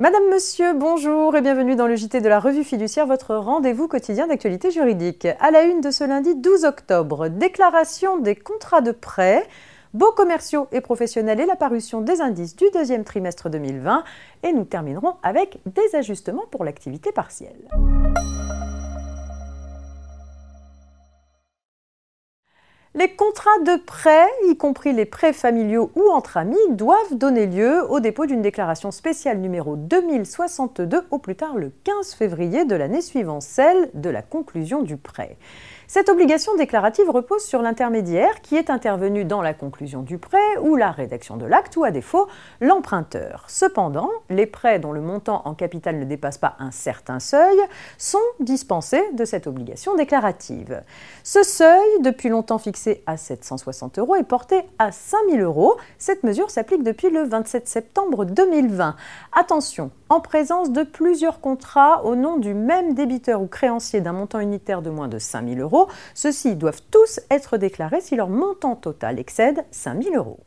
Madame, Monsieur, bonjour et bienvenue dans le JT de la Revue fiduciaire, votre rendez-vous quotidien d'actualité juridique. À la une de ce lundi 12 octobre, déclaration des contrats de prêt, beaux commerciaux et professionnels et la parution des indices du deuxième trimestre 2020. Et nous terminerons avec des ajustements pour l'activité partielle. Les contrats de prêt, y compris les prêts familiaux ou entre amis, doivent donner lieu au dépôt d'une déclaration spéciale numéro 2062 au plus tard le 15 février de l'année suivant celle de la conclusion du prêt. Cette obligation déclarative repose sur l'intermédiaire qui est intervenu dans la conclusion du prêt ou la rédaction de l'acte ou à défaut l'emprunteur. Cependant, les prêts dont le montant en capital ne dépasse pas un certain seuil sont dispensés de cette obligation déclarative. Ce seuil, depuis longtemps fixé à 760 euros, est porté à 5000 euros. Cette mesure s'applique depuis le 27 septembre 2020. Attention, en présence de plusieurs contrats au nom du même débiteur ou créancier d'un montant unitaire de moins de 5000 euros, ceux-ci doivent tous être déclarés si leur montant total excède 5 000 euros.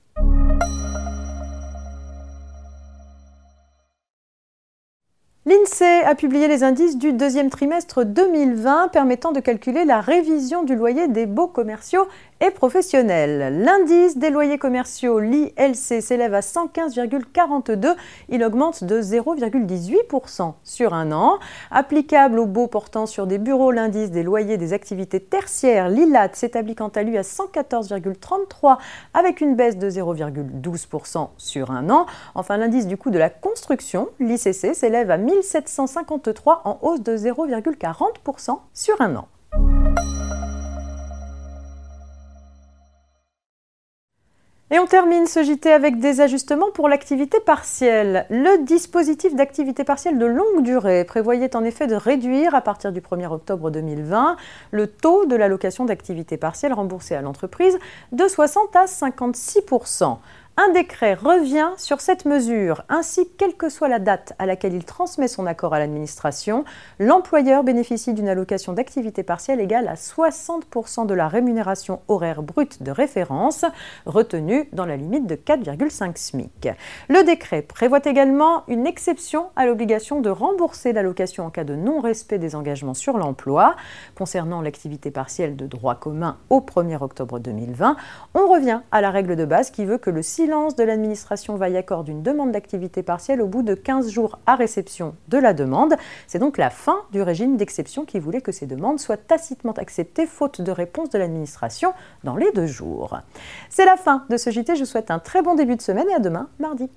L'INSEE a publié les indices du deuxième trimestre 2020 permettant de calculer la révision du loyer des baux commerciaux et professionnels. L'indice des loyers commerciaux, l'ILC, s'élève à 115,42. Il augmente de 0,18% sur un an. Applicable aux baux portant sur des bureaux, l'indice des loyers des activités tertiaires, l'ILAT, s'établit quant à lui à 114,33 avec une baisse de 0,12% sur un an. Enfin, l'indice du coût de la construction, l'ICC, s'élève à 1753 en hausse de 0,40% sur un an. Et on termine ce JT avec des ajustements pour l'activité partielle. Le dispositif d'activité partielle de longue durée prévoyait en effet de réduire à partir du 1er octobre 2020 le taux de l'allocation d'activité partielle remboursée à l'entreprise de 60 à 56 un décret revient sur cette mesure. Ainsi, quelle que soit la date à laquelle il transmet son accord à l'administration, l'employeur bénéficie d'une allocation d'activité partielle égale à 60% de la rémunération horaire brute de référence, retenue dans la limite de 4,5 SMIC. Le décret prévoit également une exception à l'obligation de rembourser l'allocation en cas de non-respect des engagements sur l'emploi. Concernant l'activité partielle de droit commun au 1er octobre 2020, on revient à la règle de base qui veut que le silence de l'administration vaille accord d'une demande d'activité partielle au bout de 15 jours à réception de la demande. C'est donc la fin du régime d'exception qui voulait que ces demandes soient tacitement acceptées faute de réponse de l'administration dans les deux jours. C'est la fin de ce JT. Je vous souhaite un très bon début de semaine et à demain, mardi.